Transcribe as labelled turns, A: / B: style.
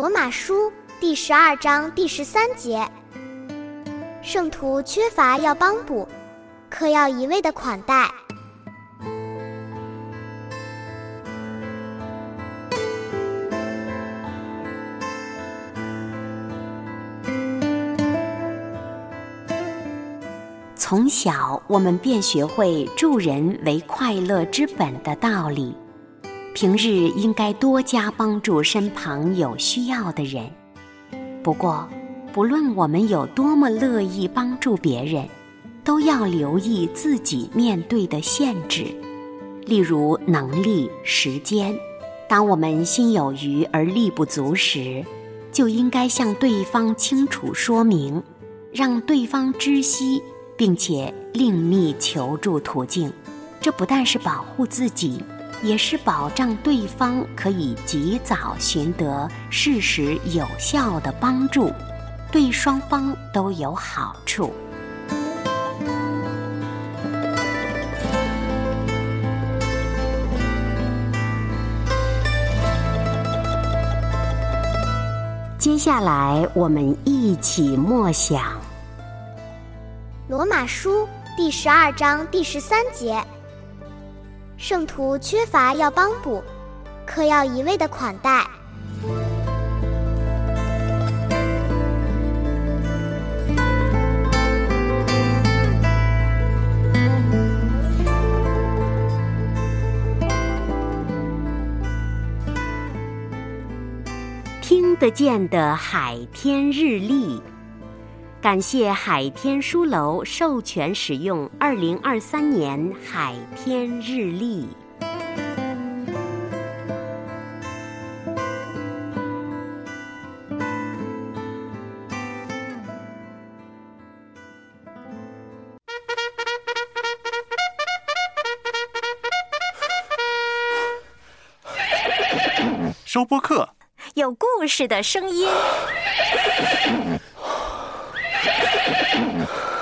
A: 罗马书第十二章第十三节：圣徒缺乏要帮补，可要一味的款待。
B: 从小，我们便学会助人为快乐之本的道理。平日应该多加帮助身旁有需要的人。不过，不论我们有多么乐意帮助别人，都要留意自己面对的限制，例如能力、时间。当我们心有余而力不足时，就应该向对方清楚说明，让对方知悉。并且另觅求助途径，这不但是保护自己，也是保障对方可以及早寻得适时有效的帮助，对双方都有好处。接下来，我们一起默想。
A: 罗马书第十二章第十三节：圣徒缺乏要帮补，可要一味的款待。
B: 听得见的海天日历。感谢海天书楼授权使用二零二三年海天日历。
C: 收播客，
B: 有故事的声音。ハハハハ!